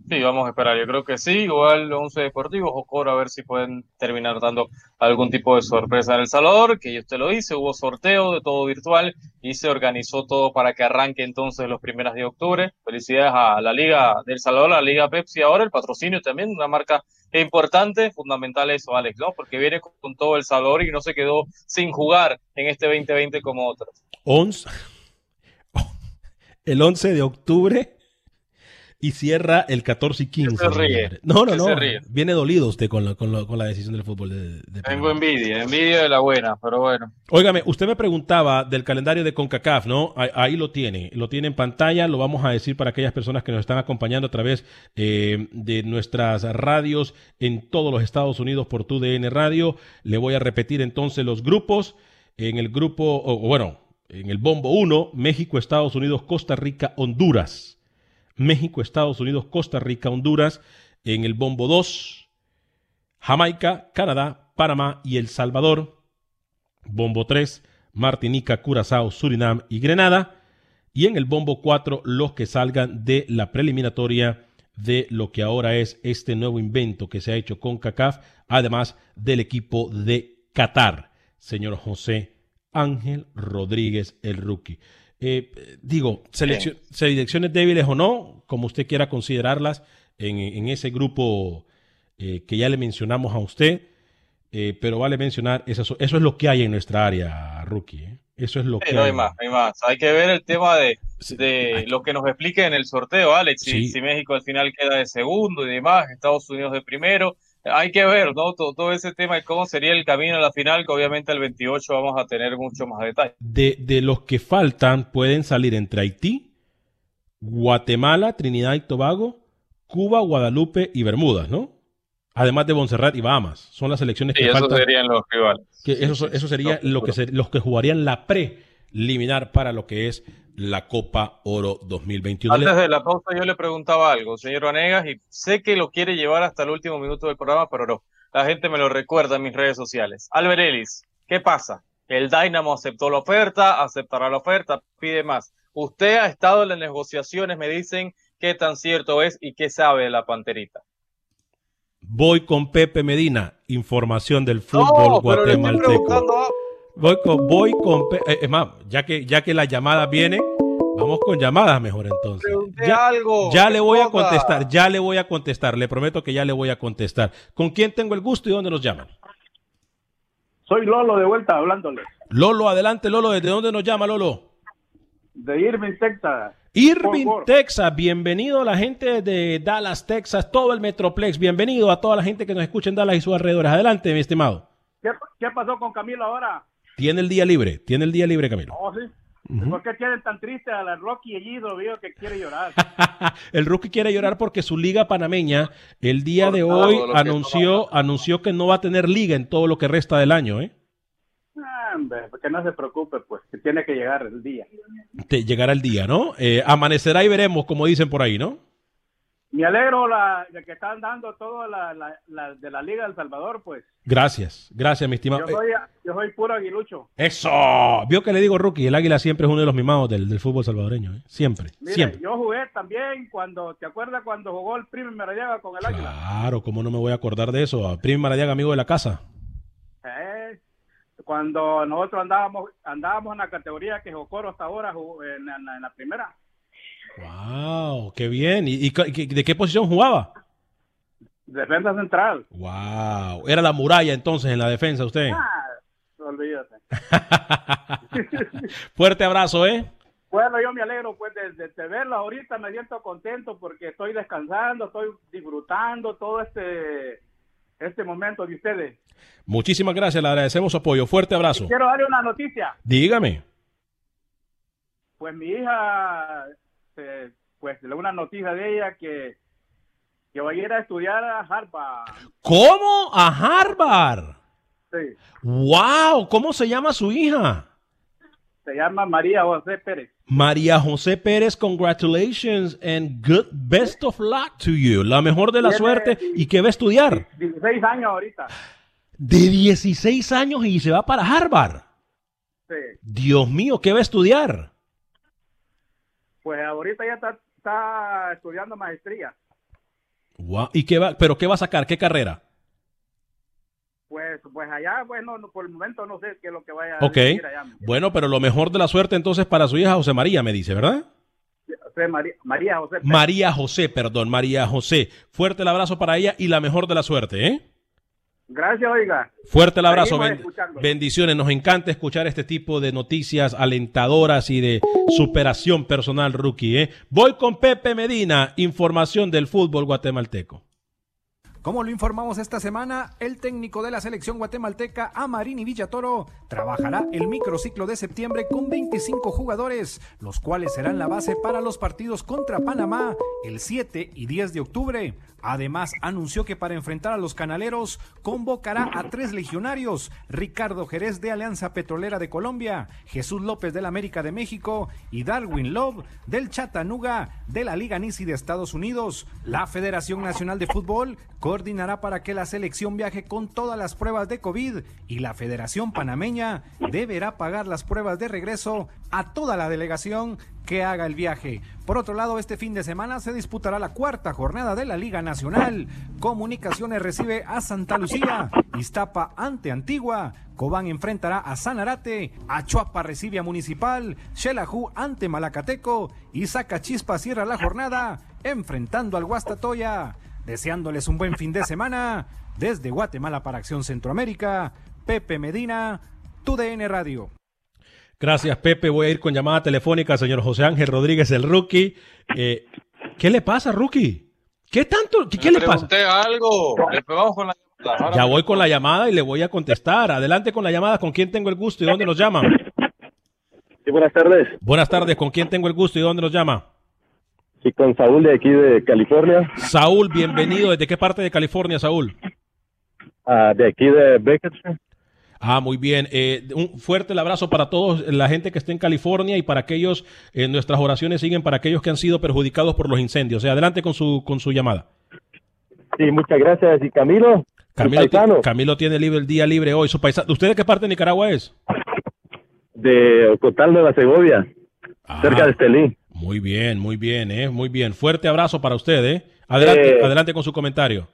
Sí, vamos a esperar, yo creo que sí, igual 11 Deportivos, Jocoro, a ver si pueden terminar dando algún tipo de sorpresa en El Salvador, que yo usted lo hice, hubo sorteo de todo virtual y se organizó todo para que arranque entonces los primeros de octubre. Felicidades a la Liga del Salvador, a la Liga Pepsi ahora, el patrocinio también, una marca importante, fundamental eso, Alex, ¿no? Porque viene con todo El Salvador y no se quedó sin jugar en este 2020 como otros. 11 [laughs] el 11 de octubre y cierra el 14 y 15. Se ríe. No, no, no. Viene dolido usted con la, con la, con la decisión del fútbol. De, de Tengo envidia, envidia de la buena, pero bueno. Óigame, usted me preguntaba del calendario de CONCACAF, ¿no? Ahí, ahí, lo tiene, lo tiene en pantalla, lo vamos a decir para aquellas personas que nos están acompañando a través eh, de nuestras radios en todos los Estados Unidos por TUDN Radio. Le voy a repetir entonces los grupos. En el grupo, o bueno, en el bombo 1, México, Estados Unidos, Costa Rica, Honduras. México, Estados Unidos, Costa Rica, Honduras. En el bombo 2, Jamaica, Canadá, Panamá y El Salvador. Bombo 3, Martinica, Curazao, Surinam y Grenada. Y en el bombo 4, los que salgan de la preliminatoria de lo que ahora es este nuevo invento que se ha hecho con CACAF, además del equipo de Qatar, señor José Ángel Rodríguez, el rookie. Eh, digo, selecciones débiles o no, como usted quiera considerarlas, en, ese grupo eh, que ya le mencionamos a usted, eh, pero vale mencionar, eso, eso es lo que hay en nuestra área, rookie. Eso es lo que. No hay más, hay más. Hay que ver el tema de, de lo que nos explique en el sorteo, Alex. Si, México al final queda de segundo y demás, Estados Unidos de primero. Hay que ver, ¿no? Todo, ese tema de cómo sería el camino a la final, que obviamente el 28 vamos a tener mucho más detalle. De, de los que faltan, pueden salir entre Haití, Guatemala, Trinidad y Tobago, Cuba, Guadalupe y Bermudas, ¿no? Además de Montserrat y Bahamas. Son las elecciones que faltan. serían los rivales. Que eso, eso sería lo que los que jugarían la preliminar para lo que es la Copa Oro 2021. Antes de la pausa yo le preguntaba algo, señor Vanegas, y sé que lo quiere llevar hasta el último minuto del programa, pero no. La gente me lo recuerda en mis redes sociales. Albert Ellis, ¿qué pasa? El Dynamo aceptó la oferta, aceptará la oferta, pide más. Usted ha estado en las negociaciones, me dicen qué tan cierto es y qué sabe de la panterita. Voy con Pepe Medina, información del fútbol guatemalteco. Voy con, voy con eh, es más, ya que, ya que la llamada viene, vamos con llamadas mejor entonces. Ya, algo, ya le voy a contestar, ya le voy a contestar, le prometo que ya le voy a contestar. ¿Con quién tengo el gusto y dónde nos llaman? Soy Lolo de vuelta hablándole. Lolo, adelante Lolo, ¿desde dónde nos llama Lolo? De Irving, Texas. Irving, Texas, bienvenido a la gente de Dallas, Texas, todo el Metroplex, bienvenido a toda la gente que nos escucha en Dallas y sus alrededores. Adelante, mi estimado. ¿Qué, pasó con Camilo ahora? Tiene el día libre, tiene el día libre, Camilo. Oh, sí. ¿Por qué tienen tan triste a la Rocky allí? Lo veo que quiere llorar. [laughs] el Rocky quiere llorar porque su liga panameña el día de hoy anunció, anunció que no va a tener liga en todo lo que resta del año, ¿eh? que no se preocupe, pues, que tiene que llegar el día. Te llegará el día, ¿no? Eh, amanecerá y veremos, como dicen por ahí, ¿no? Me alegro la, de que están dando todo la, de la Liga del Salvador, pues. Gracias, gracias, mi estimado. Yo soy, yo soy puro aguilucho. Eso, vio que le digo rookie, el águila siempre es uno de los mimados del, fútbol salvadoreño, ¿eh? siempre, siempre. Yo jugué también cuando, ¿te acuerdas cuando jugó el Primo Maradiaga con el águila? Claro, cómo no me voy a acordar de eso, Primo Maradiaga, amigo de la casa. Eh, cuando nosotros andábamos andábamos en la categoría que Jocoro hasta ahora en, en, la primera. ¡Wow! ¡Qué bien! ¿Y, de qué posición jugaba? Defensa central. ¡Wow! Era la muralla entonces en la defensa usted. Ah, olvídate. [laughs] Fuerte abrazo, ¿eh? Bueno, yo me alegro pues de, de, ahorita, me siento contento porque estoy descansando, estoy disfrutando todo este este momento de ustedes. Muchísimas gracias, le agradecemos su apoyo. Fuerte abrazo. quiero darle una noticia. Dígame. Pues mi hija, eh, pues una noticia de ella que, que va a ir a estudiar a Harvard. ¿Cómo? ¿A Harvard? Sí. ¡Wow! ¿Cómo se llama su hija? Se llama María José Pérez. María José Pérez, congratulations and good best of luck to you. La mejor de la suerte. ¿Y qué va a estudiar? 16 años ahorita. De 16 años y se va para Harvard. Sí. Dios mío, ¿qué va a estudiar? Pues ahorita ya está, estudiando maestría. ¿Y qué va, pero qué va a sacar? ¿Qué carrera? Pues, pues allá, bueno, por el momento no sé qué es lo que vaya a decir allá. Bueno, pero lo mejor de la suerte entonces para su hija José María, me dice, ¿verdad? María, María José. María José, perdón, María José. Fuerte el abrazo para ella y la mejor de la suerte, ¿eh? Gracias, oiga. Fuerte el abrazo. bendiciones. Nos encanta escuchar este tipo de noticias alentadoras y de superación personal rookie. ¿eh? Voy con Pepe Medina, información del fútbol guatemalteco. Como lo informamos esta semana, el técnico de la selección guatemalteca, Amarini Villatoro, trabajará el microciclo de septiembre con 25 jugadores, los cuales serán la base para los partidos contra Panamá el 7 y 10 de octubre. Además, anunció que para enfrentar a los canaleros convocará a tres legionarios, Ricardo Jerez de Alianza Petrolera de Colombia, Jesús López del América de México y Darwin Love del Chattanooga de la Liga Nisi de Estados Unidos. La Federación Nacional de Fútbol coordinará para que la selección viaje con todas las pruebas de COVID y la Federación Panameña deberá pagar las pruebas de regreso a toda la delegación que haga el viaje. Por otro lado, este fin de semana se disputará la cuarta jornada de la Liga Nacional. Comunicaciones recibe a Santa Lucía, Iztapa ante Antigua, Cobán enfrentará a Sanarate, Achuapa recibe a Municipal, Xelajú ante Malacateco y Zacachispa cierra la jornada enfrentando al Guastatoya. Deseándoles un buen fin de semana desde Guatemala para Acción Centroamérica, Pepe Medina, TUDN Radio. Gracias, Pepe. Voy a ir con llamada telefónica señor José Ángel Rodríguez, el rookie. Eh, ¿Qué le pasa, rookie? ¿Qué tanto? ¿Qué, le, pasa? algo. Le pegamos con la ya voy con la llamada y le voy a contestar. Adelante con la llamada. ¿Con quién tengo el gusto y dónde nos llaman? Sí, buenas tardes. Buenas tardes. ¿Con quién tengo el gusto y dónde nos llama? Sí, con Saúl de aquí de California. Saúl, bienvenido. ¿Desde qué parte de California, Saúl? Ah, de aquí de Bakersfield. Ah, muy bien. Eh, un fuerte abrazo para todos, la gente que está en California y para aquellos, eh, nuestras oraciones siguen para aquellos que han sido perjudicados por los incendios. O adelante con su, con su llamada. Sí, muchas gracias. ¿Y Camilo? Camilo, Camilo tiene libre el día libre hoy. Su ¿Usted de qué parte de Nicaragua es? De Ocotal, Nueva Segovia, cerca de Estelí. Muy bien, muy bien, eh, muy bien. Fuerte abrazo para usted, ¿eh? Adelante, eh, adelante con su comentario.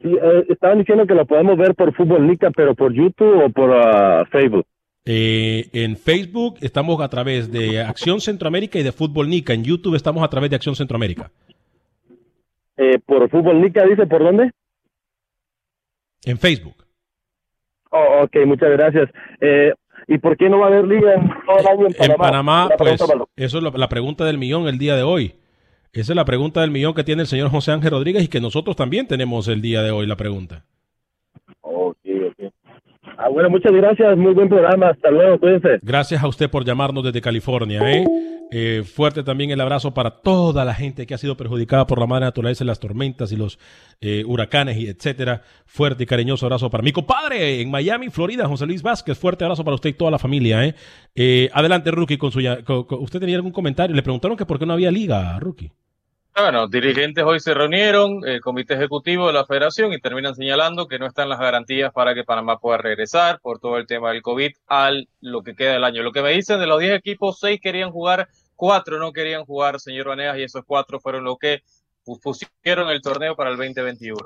Sí, eh, estaban diciendo que lo podemos ver por Fútbol Nica, pero por YouTube o por ah, Facebook. Eh, en Facebook estamos a través de Acción Centroamérica y de Fútbol Nica. En YouTube estamos a través de Acción Centroamérica. Eh, por Fútbol Nica, dice, ¿por dónde? En Facebook. Oh, ok, muchas gracias. ¿Y por qué no va a haber liga en todo el año en Panamá? En Panamá, pues, eso es la pregunta del millón el día de hoy. Esa es la pregunta del millón que tiene el señor José Ángel Rodríguez y que nosotros también tenemos el día de hoy la pregunta. Ok. Ah, bueno, muchas gracias. Muy buen programa. Hasta luego. Cuídense. Gracias a usted por llamarnos desde California. ¿eh? Eh, fuerte también el abrazo para toda la gente que ha sido perjudicada por la madre naturaleza, las tormentas y los eh, huracanes y etcétera. Fuerte y cariñoso abrazo para mi compadre en Miami, Florida, José Luis Vázquez. Fuerte abrazo para usted y toda la familia. ¿eh? adelante, Rookie, con su. ¿Usted tenía algún comentario? Le preguntaron que por qué no había liga, Rookie. Bueno, dirigentes hoy se reunieron, el comité ejecutivo de la federación, y terminan señalando que no están las garantías para que Panamá pueda regresar por todo el tema del COVID al lo que queda del año. Lo que me dicen de los 10 equipos, 6 querían jugar, 4 no querían jugar, señor Vanegas, y esos 4 fueron los que pusieron el torneo para el 2021.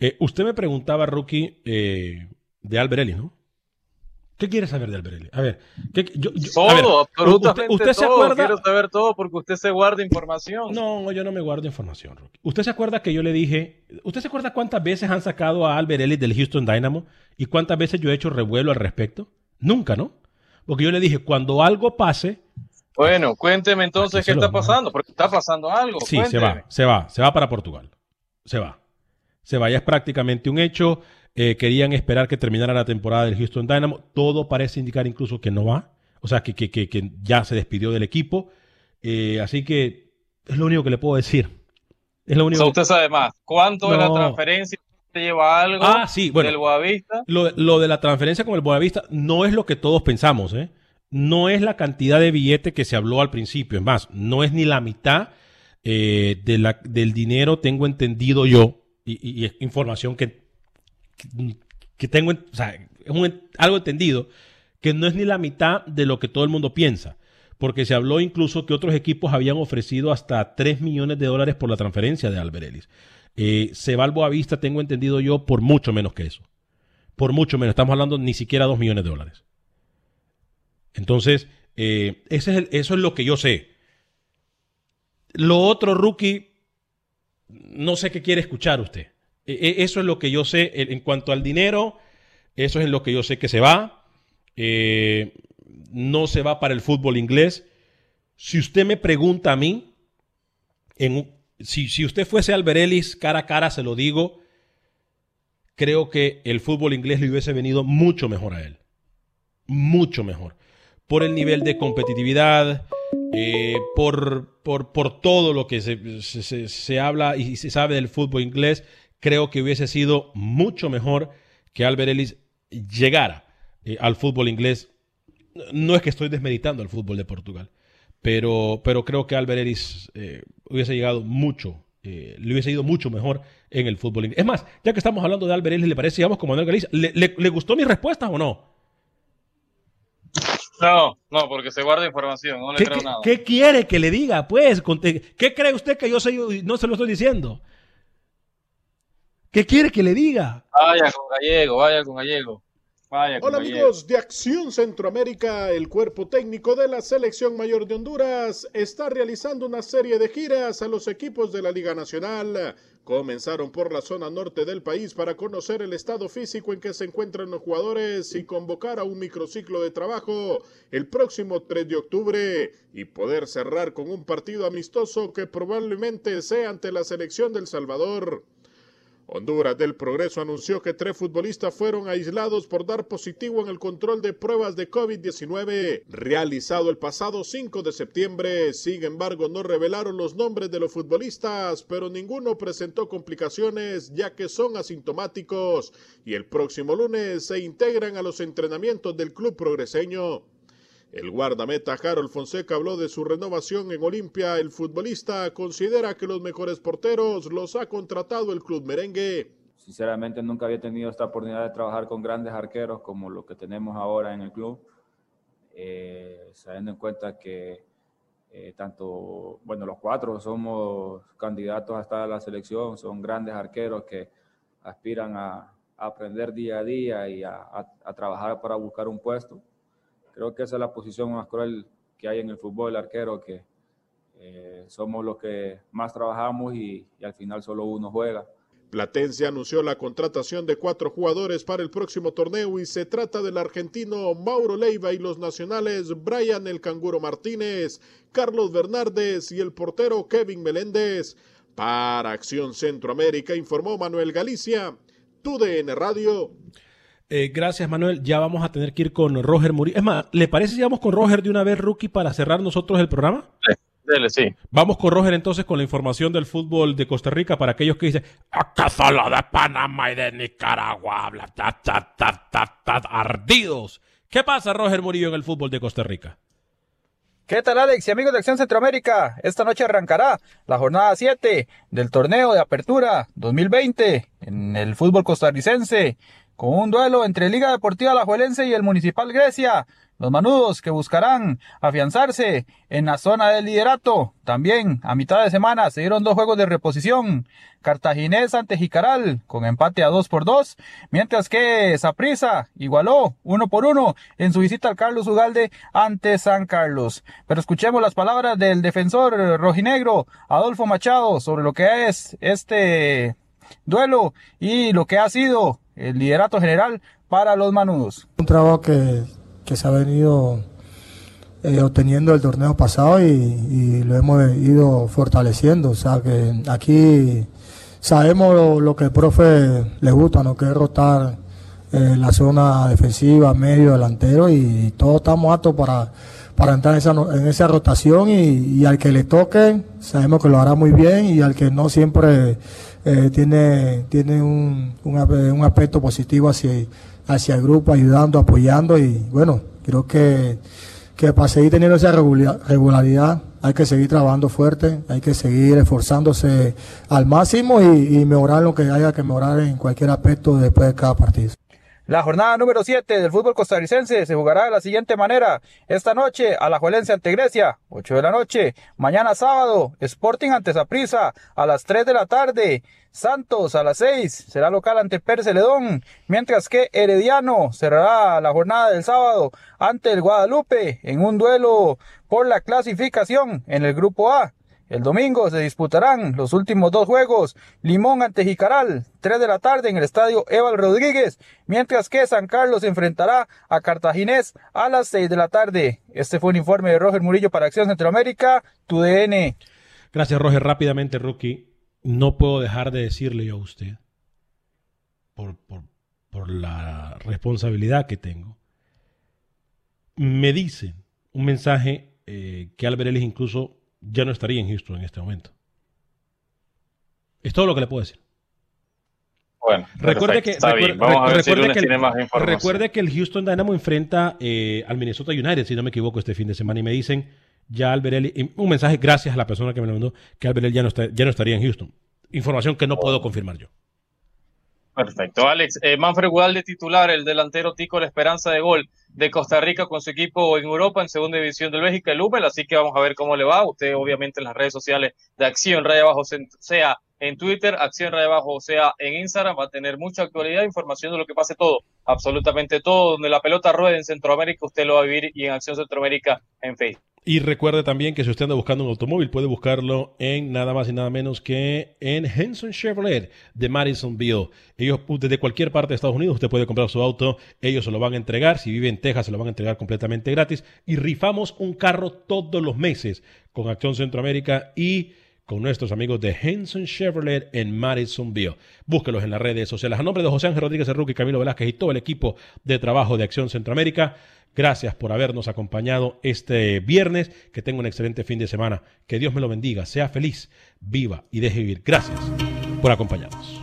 Eh, usted me preguntaba, Rookie, eh, de Alberelli, ¿no? ¿Qué quiere saber de Alberelli? A ver, yo, todo, absolutamente usted, se acuerda? Quiero saber todo porque usted se guarda información. No, yo no me guardo información, Rocky. ¿Usted se acuerda que yo le dije, ¿usted se acuerda cuántas veces han sacado a Alberelli del Houston Dynamo y cuántas veces yo he hecho revuelo al respecto? Nunca, ¿no? Porque yo le dije, cuando algo pase... Bueno, cuénteme entonces qué está pasando, porque está pasando algo. Sí, se va, se va, se va para Portugal. Se va. Se va, ya es prácticamente un hecho. Eh, querían esperar que terminara la temporada del Houston Dynamo. Todo parece indicar incluso que no va. O sea, que, que, que, ya se despidió del equipo. Eh, así que es lo único que le puedo decir. Es lo único. usted sabe más. ¿Cuánto de la transferencia te lleva algo ah, sí, bueno, del Boavista? Lo, lo, de la transferencia con el Boavista no es lo que todos pensamos. ¿eh? No es la cantidad de billete que se habló al principio. Es más, no es ni la mitad de la, del dinero, tengo entendido yo, y, y es información que que tengo, algo entendido, que no es ni la mitad de lo que todo el mundo piensa. Porque se habló incluso que otros equipos habían ofrecido hasta 3 millones de dólares por la transferencia de Albert Ellis. Eh, se va al Vista, tengo entendido yo, por mucho menos que eso. Por mucho menos. Estamos hablando ni siquiera 2 millones de dólares. Entonces, eh, es eso es lo que yo sé. Lo otro, rookie, no sé qué quiere escuchar usted. E, e, eso es lo que yo sé en cuanto al dinero. Eso es lo que yo sé que se va. Eh, no se va para el fútbol inglés. Si usted me pregunta a mí, si, si usted fuese Alberelis cara a cara, se lo digo, creo que el fútbol inglés le hubiese venido mucho mejor a él. Mucho mejor. Por el nivel de competitividad, eh, por, por, por, todo lo que se, se, se, habla y se sabe del fútbol inglés, creo que hubiese sido mucho mejor que Albert Ellis llegara eh, al fútbol inglés. No es que estoy desmeditando al fútbol de Portugal, pero, pero creo que Albert Ellis eh, hubiese llegado mucho, eh, le hubiese ido mucho mejor en el fútbol inglés. Es más, ya que estamos hablando de Albert Ellis, ¿le parece, digamos, como Manuel Galicia? ¿Le, le, le gustó mi respuesta o no? No, no, porque se guarda información, no le ¿Qué, creo nada. ¿Qué quiere que le diga? Pues, ¿qué cree usted que yo soy? No se lo estoy diciendo. ¿Qué quiere que le diga? Vaya con Gallego, vaya con Gallego. Vaya con Hola Gallego. amigos de Acción Centroamérica, el cuerpo técnico de la Selección Mayor de Honduras está realizando una serie de giras a los equipos de la Liga Nacional. Comenzaron por la zona norte del país para conocer el estado físico en que se encuentran los jugadores y convocar a un microciclo de trabajo el próximo 3 de octubre y poder cerrar con un partido amistoso que probablemente sea ante la selección del Salvador. Honduras del Progreso anunció que tres futbolistas fueron aislados por dar positivo en el control de pruebas de COVID-19 realizado el pasado 5 de septiembre. Sin embargo, no revelaron los nombres de los futbolistas, pero ninguno presentó complicaciones ya que son asintomáticos y el próximo lunes se integran a los entrenamientos del club progreseño. El guardameta Harold Fonseca habló de su renovación en Olimpia. El futbolista considera que los mejores porteros los ha contratado el club merengue. Sinceramente nunca había tenido esta oportunidad de trabajar con grandes arqueros como lo que tenemos ahora en el club, eh, sabiendo en cuenta que eh, tanto, bueno, los cuatro somos candidatos a estar a la selección, son grandes arqueros que aspiran a, aprender día a día y a trabajar para buscar un puesto creo que esa es la posición más cruel que hay en el fútbol, el arquero, que eh, somos los que más trabajamos y, al final solo uno juega. Platense anunció la contratación de cuatro jugadores para el próximo torneo y se trata del argentino Mauro Leiva y los nacionales Brian El Canguro Martínez, Carlos Bernardes y el portero Kevin Meléndez. Para Acción Centroamérica informó Manuel Galicia, TUDN Radio. Eh, gracias, Manuel. Ya vamos a tener que ir con Roger Murillo. Es más, ¿le parece si vamos con Roger de una vez, Rookie, para cerrar nosotros el programa? Sí, dele, sí. Vamos con Roger entonces con la información del fútbol de Costa Rica para aquellos que dicen, acá solo de Panamá y de Nicaragua ta, ta, ta, ta, ardidos. ¿Qué pasa, Roger Murillo, en el fútbol de Costa Rica? ¿Qué tal Alex y amigos de Acción Centroamérica? Esta noche arrancará la jornada 7 del torneo de apertura 2020 en el fútbol costarricense con un duelo entre Liga Deportiva Alajuelense y el Municipal Grecia. Los manudos que buscarán afianzarse en la zona del liderato. También a mitad de semana se dieron dos juegos de reposición. Cartaginés ante Jicaral con empate a 2 por 2, mientras que Saprissa igualó 1 por 1 en su visita al Carlos Ugalde ante San Carlos. Pero escuchemos las palabras del defensor rojinegro Adolfo Machado sobre lo que es este duelo y lo que ha sido el liderato general para los manudos. Un trabajo que, que se ha venido eh, obteniendo el torneo pasado y, lo hemos ido fortaleciendo. O sea que aquí sabemos lo, que el profe le gusta, ¿no? que es rotar eh, la zona defensiva, medio, delantero y todos estamos aptos para, para entrar en esa, en esa rotación y, al que le toque sabemos que lo hará muy bien y al que no siempre eh, tiene, tiene un, un, un, aspecto positivo hacia, hacia el grupo, ayudando, apoyando y bueno, creo que, que para seguir teniendo esa regularidad hay que seguir trabajando fuerte, hay que seguir esforzándose al máximo y, y mejorar lo que haya que mejorar en cualquier aspecto después de cada partido. La jornada número 7 del fútbol costarricense se jugará de la siguiente manera. Esta noche, Alajuelense ante Grecia, 8 de la noche. Mañana sábado, Sporting ante Saprissa, a las 3 de la tarde. Santos a las 6 será local ante Perceledón, mientras que Herediano cerrará la jornada del sábado ante el Guadalupe en un duelo por la clasificación en el grupo A. El domingo se disputarán los últimos dos juegos, Limón ante Jicaral, 3 de la tarde en el estadio Eval Rodríguez, mientras que San Carlos se enfrentará a Cartaginés a las 6 de la tarde. Este fue un informe de Roger Murillo para Acción Centroamérica, tu DN. Gracias, Roger. Rápidamente, Rookie. No puedo dejar de decirle yo a usted, por, por, por la responsabilidad que tengo, me dicen un mensaje eh, que Ellis incluso ya no estaría en Houston en este momento. Es todo lo que le puedo decir. Bueno, recuerde que, está bien. Vamos a ver si el, tiene más información. recuerde que el Houston Dynamo enfrenta eh, al Minnesota United, si no me equivoco, este fin de semana. Y me dicen ya Alberelli, un mensaje gracias a la persona que me lo mandó, que Alberelli ya no, está, ya no estaría en Houston. Información que no puedo confirmar yo. Perfecto. Alex, eh, Manfred de titular, el delantero Tico, la esperanza de gol de Costa Rica con su equipo en Europa en segunda división del México, el Ubel, así que vamos a ver cómo le va. Usted obviamente en las redes sociales de Acción Raya Abajo, sea en Twitter, Acción Raya Abajo, sea en Instagram, va a tener mucha actualidad, información de lo que pase todo, absolutamente todo, donde la pelota ruede en Centroamérica, usted lo va a vivir y en Acción Centroamérica en Facebook. Y recuerde también que si usted anda buscando un automóvil, puede buscarlo en nada más y nada menos que en Henson Chevrolet de Madisonville. Ellos, desde cualquier parte de Estados Unidos, usted puede comprar su auto, ellos se lo van a entregar. Si vive en Texas, se lo van a entregar completamente gratis. Y rifamos un carro todos los meses con Acción Centroamérica y con nuestros amigos de Henson Chevrolet en Madisonville. Búsquelos en las redes sociales. A nombre de José Ángel Rodríguez y Camilo Velázquez y todo el equipo de trabajo de Acción Centroamérica. Gracias por habernos acompañado este viernes. Que tenga un excelente fin de semana. Que Dios me lo bendiga. Sea feliz, viva y deje vivir. Gracias por acompañarnos.